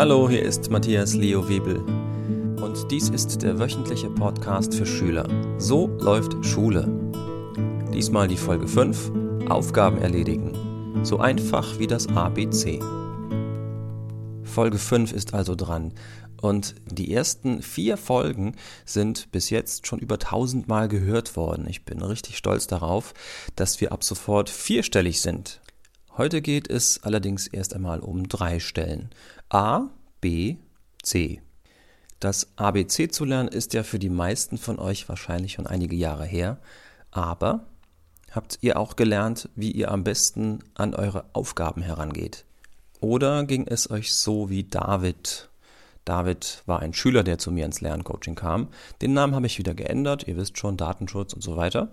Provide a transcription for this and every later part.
Hallo, hier ist Matthias Leo Webel und dies ist der wöchentliche Podcast für Schüler. So läuft Schule. Diesmal die Folge 5, Aufgaben erledigen. So einfach wie das ABC. Folge 5 ist also dran und die ersten vier Folgen sind bis jetzt schon über 1000 Mal gehört worden. Ich bin richtig stolz darauf, dass wir ab sofort vierstellig sind. Heute geht es allerdings erst einmal um drei Stellen. A, B, C. Das ABC zu lernen ist ja für die meisten von euch wahrscheinlich schon einige Jahre her, aber habt ihr auch gelernt, wie ihr am besten an eure Aufgaben herangeht? Oder ging es euch so wie David? David war ein Schüler, der zu mir ins Lerncoaching kam. Den Namen habe ich wieder geändert, ihr wisst schon, Datenschutz und so weiter.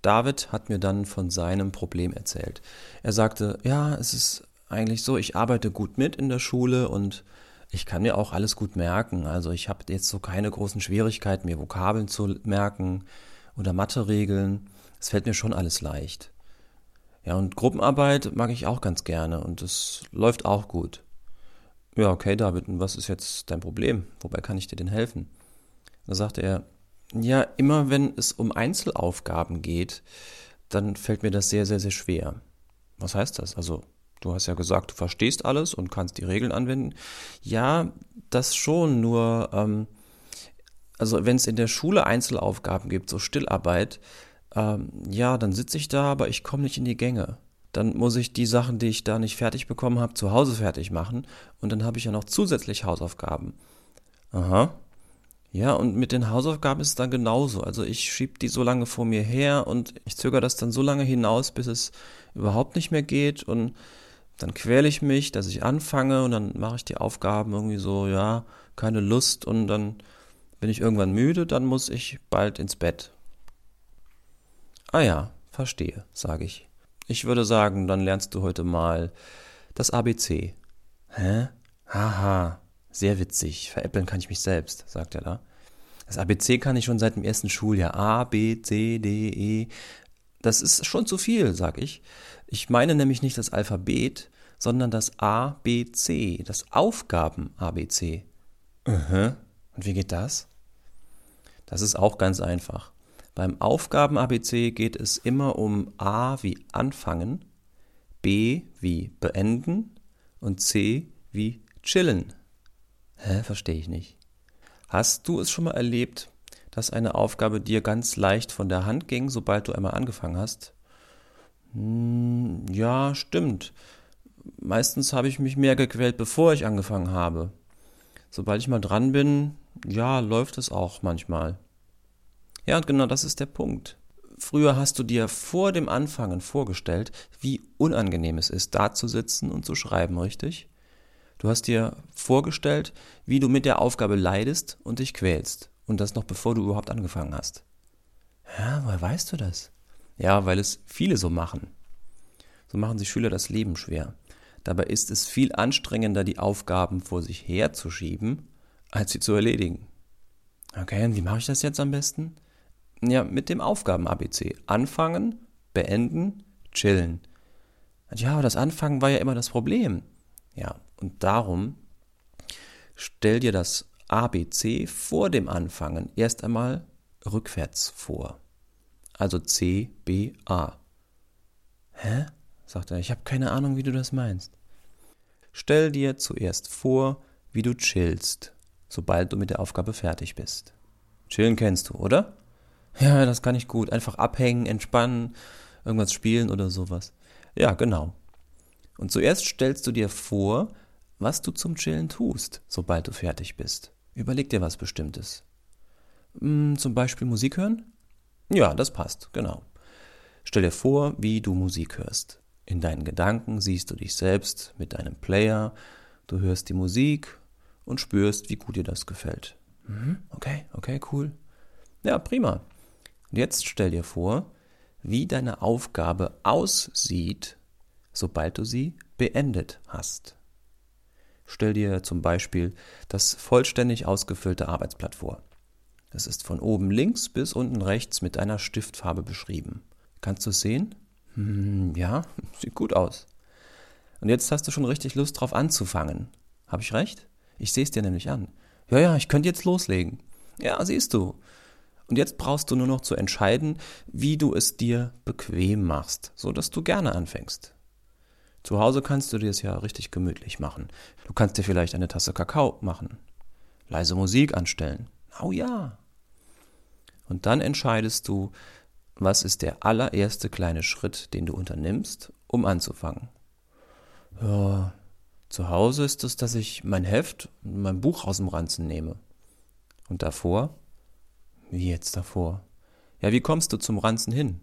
David hat mir dann von seinem Problem erzählt. Er sagte, ja, es ist eigentlich so, ich arbeite gut mit in der Schule und ich kann mir auch alles gut merken. Also ich habe jetzt so keine großen Schwierigkeiten, mir Vokabeln zu merken oder Mathe-Regeln. Es fällt mir schon alles leicht. Ja, und Gruppenarbeit mag ich auch ganz gerne und es läuft auch gut. Ja, okay, David, und was ist jetzt dein Problem? Wobei kann ich dir denn helfen? Da sagte er, ja, immer wenn es um Einzelaufgaben geht, dann fällt mir das sehr, sehr, sehr schwer. Was heißt das? Also, du hast ja gesagt, du verstehst alles und kannst die Regeln anwenden. Ja, das schon, nur, ähm, also wenn es in der Schule Einzelaufgaben gibt, so Stillarbeit, ähm, ja, dann sitze ich da, aber ich komme nicht in die Gänge. Dann muss ich die Sachen, die ich da nicht fertig bekommen habe, zu Hause fertig machen und dann habe ich ja noch zusätzlich Hausaufgaben. Aha, ja, und mit den Hausaufgaben ist es dann genauso. Also ich schiebe die so lange vor mir her und ich zögere das dann so lange hinaus, bis es überhaupt nicht mehr geht und dann quäle ich mich, dass ich anfange und dann mache ich die Aufgaben irgendwie so, ja, keine Lust und dann bin ich irgendwann müde, dann muss ich bald ins Bett. Ah ja, verstehe, sage ich. Ich würde sagen, dann lernst du heute mal das ABC. Hä? Haha, sehr witzig. Veräppeln kann ich mich selbst, sagt er da. Das ABC kann ich schon seit dem ersten Schuljahr. A, B, C, D, E. Das ist schon zu viel, sag ich. Ich meine nämlich nicht das Alphabet, sondern das A, B, C, das Aufgaben-ABC. Und wie geht das? Das ist auch ganz einfach. Beim Aufgaben-ABC geht es immer um A wie anfangen, B wie beenden und C wie chillen. Hä, verstehe ich nicht. Hast du es schon mal erlebt, dass eine Aufgabe dir ganz leicht von der Hand ging, sobald du einmal angefangen hast? Hm, ja, stimmt. Meistens habe ich mich mehr gequält, bevor ich angefangen habe. Sobald ich mal dran bin, ja, läuft es auch manchmal. Ja, und genau das ist der Punkt. Früher hast du dir vor dem Anfangen vorgestellt, wie unangenehm es ist, da zu sitzen und zu schreiben, richtig? Du hast dir vorgestellt, wie du mit der Aufgabe leidest und dich quälst. Und das noch bevor du überhaupt angefangen hast. Ja, woher weißt du das? Ja, weil es viele so machen. So machen sich Schüler das Leben schwer. Dabei ist es viel anstrengender, die Aufgaben vor sich herzuschieben, als sie zu erledigen. Okay, und wie mache ich das jetzt am besten? Ja, mit dem Aufgaben-ABC. Anfangen, beenden, chillen. Ja, aber das Anfangen war ja immer das Problem. Ja, und darum stell dir das ABC vor dem Anfangen erst einmal rückwärts vor. Also C, B, A. Hä? Sagt er, ich habe keine Ahnung, wie du das meinst. Stell dir zuerst vor, wie du chillst, sobald du mit der Aufgabe fertig bist. Chillen kennst du, oder? Ja, das kann ich gut. Einfach abhängen, entspannen, irgendwas spielen oder sowas. Ja, genau. Und zuerst stellst du dir vor, was du zum Chillen tust, sobald du fertig bist. Überleg dir was Bestimmtes. Hm, zum Beispiel Musik hören? Ja, das passt, genau. Stell dir vor, wie du Musik hörst. In deinen Gedanken siehst du dich selbst mit deinem Player, du hörst die Musik und spürst, wie gut dir das gefällt. Mhm, okay, okay, cool. Ja, prima. Und jetzt stell dir vor, wie deine Aufgabe aussieht, sobald du sie beendet hast. Stell dir zum Beispiel das vollständig ausgefüllte Arbeitsblatt vor. Es ist von oben links bis unten rechts mit einer Stiftfarbe beschrieben. Kannst du es sehen? Hm, ja, sieht gut aus. Und jetzt hast du schon richtig Lust drauf anzufangen. Habe ich recht? Ich sehe es dir nämlich an. Ja, ja, ich könnte jetzt loslegen. Ja, siehst du. Und jetzt brauchst du nur noch zu entscheiden, wie du es dir bequem machst, so dass du gerne anfängst. Zu Hause kannst du dir es ja richtig gemütlich machen. Du kannst dir vielleicht eine Tasse Kakao machen, leise Musik anstellen. Oh ja. Und dann entscheidest du, was ist der allererste kleine Schritt, den du unternimmst, um anzufangen. Ja, zu Hause ist es, dass ich mein Heft und mein Buch aus dem Ranzen nehme. Und davor? Wie jetzt davor? Ja, wie kommst du zum Ranzen hin?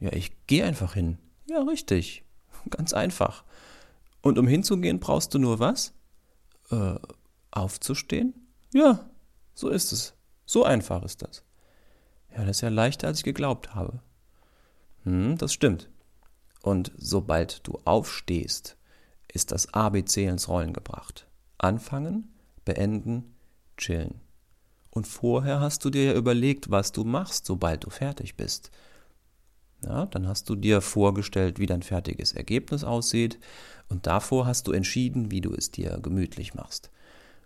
Ja, ich gehe einfach hin. Ja, richtig. Ganz einfach. Und um hinzugehen, brauchst du nur was? Äh, aufzustehen? Ja, so ist es. So einfach ist das. Ja, das ist ja leichter, als ich geglaubt habe. Hm, das stimmt. Und sobald du aufstehst, ist das ABC ins Rollen gebracht. Anfangen, beenden, chillen. Und vorher hast du dir ja überlegt, was du machst, sobald du fertig bist. Ja, dann hast du dir vorgestellt, wie dein fertiges Ergebnis aussieht und davor hast du entschieden, wie du es dir gemütlich machst.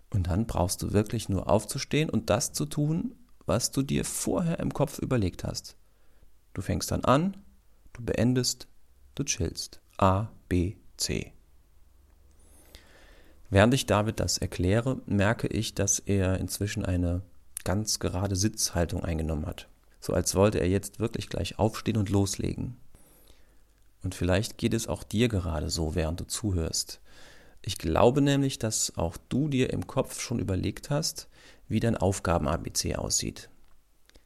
Und dann brauchst du wirklich nur aufzustehen und das zu tun, was du dir vorher im Kopf überlegt hast. Du fängst dann an, du beendest, du chillst. A, B, C. Während ich David das erkläre, merke ich, dass er inzwischen eine ganz gerade Sitzhaltung eingenommen hat so als wollte er jetzt wirklich gleich aufstehen und loslegen. Und vielleicht geht es auch dir gerade so, während du zuhörst. Ich glaube nämlich, dass auch du dir im Kopf schon überlegt hast, wie dein Aufgaben-ABC aussieht.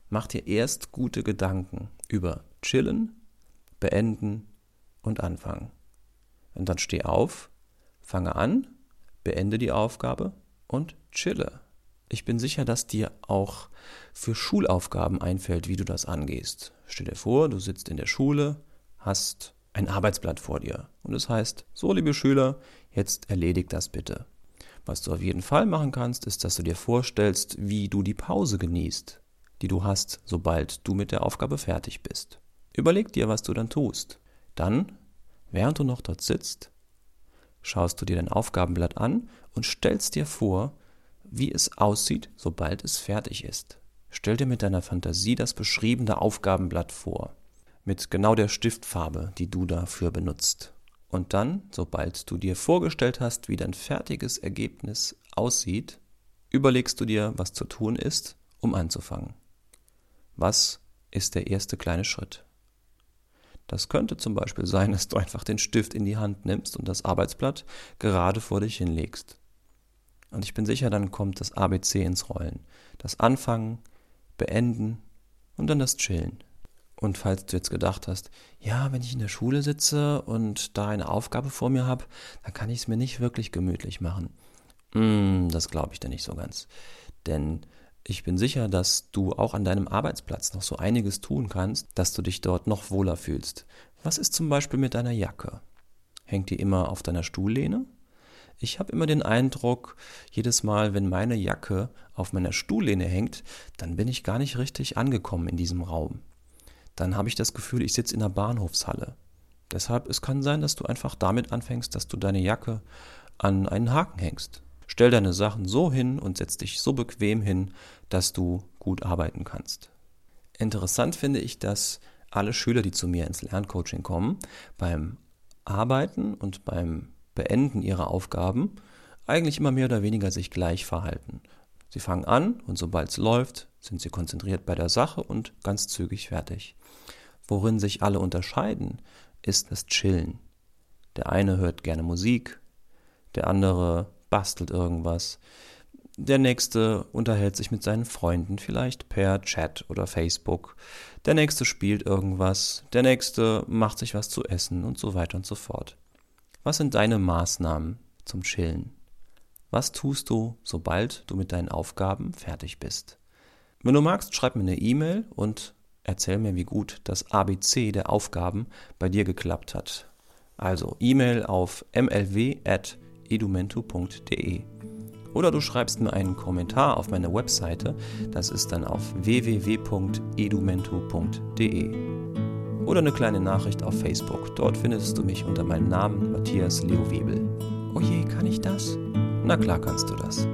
Mach dir erst gute Gedanken über Chillen, Beenden und Anfangen. Und dann steh auf, fange an, beende die Aufgabe und chille. Ich bin sicher, dass dir auch für Schulaufgaben einfällt, wie du das angehst. Stell dir vor, du sitzt in der Schule, hast ein Arbeitsblatt vor dir und es heißt, so liebe Schüler, jetzt erledigt das bitte. Was du auf jeden Fall machen kannst, ist, dass du dir vorstellst, wie du die Pause genießt, die du hast, sobald du mit der Aufgabe fertig bist. Überleg dir, was du dann tust. Dann, während du noch dort sitzt, schaust du dir dein Aufgabenblatt an und stellst dir vor, wie es aussieht, sobald es fertig ist. Stell dir mit deiner Fantasie das beschriebene Aufgabenblatt vor, mit genau der Stiftfarbe, die du dafür benutzt. Und dann, sobald du dir vorgestellt hast, wie dein fertiges Ergebnis aussieht, überlegst du dir, was zu tun ist, um anzufangen. Was ist der erste kleine Schritt? Das könnte zum Beispiel sein, dass du einfach den Stift in die Hand nimmst und das Arbeitsblatt gerade vor dich hinlegst. Und ich bin sicher, dann kommt das ABC ins Rollen. Das Anfangen, Beenden und dann das Chillen. Und falls du jetzt gedacht hast, ja, wenn ich in der Schule sitze und da eine Aufgabe vor mir habe, dann kann ich es mir nicht wirklich gemütlich machen. Mm, das glaube ich dir nicht so ganz. Denn ich bin sicher, dass du auch an deinem Arbeitsplatz noch so einiges tun kannst, dass du dich dort noch wohler fühlst. Was ist zum Beispiel mit deiner Jacke? Hängt die immer auf deiner Stuhllehne? Ich habe immer den Eindruck, jedes Mal, wenn meine Jacke auf meiner Stuhllehne hängt, dann bin ich gar nicht richtig angekommen in diesem Raum. Dann habe ich das Gefühl, ich sitze in der Bahnhofshalle. Deshalb, es kann sein, dass du einfach damit anfängst, dass du deine Jacke an einen Haken hängst. Stell deine Sachen so hin und setz dich so bequem hin, dass du gut arbeiten kannst. Interessant finde ich, dass alle Schüler, die zu mir ins Lerncoaching kommen, beim Arbeiten und beim Beenden ihrer Aufgaben eigentlich immer mehr oder weniger sich gleich verhalten. Sie fangen an und sobald es läuft, sind sie konzentriert bei der Sache und ganz zügig fertig. Worin sich alle unterscheiden, ist das Chillen. Der eine hört gerne Musik, der andere bastelt irgendwas, der nächste unterhält sich mit seinen Freunden, vielleicht per Chat oder Facebook, der nächste spielt irgendwas, der nächste macht sich was zu essen und so weiter und so fort. Was sind deine Maßnahmen zum Chillen? Was tust du, sobald du mit deinen Aufgaben fertig bist? Wenn du magst, schreib mir eine E-Mail und erzähl mir, wie gut das ABC der Aufgaben bei dir geklappt hat. Also E-Mail auf mlw.edumento.de oder du schreibst mir einen Kommentar auf meiner Webseite, das ist dann auf www.edumento.de oder eine kleine Nachricht auf Facebook. Dort findest du mich unter meinem Namen Matthias Leo Webel. Oh je, kann ich das? Na klar kannst du das.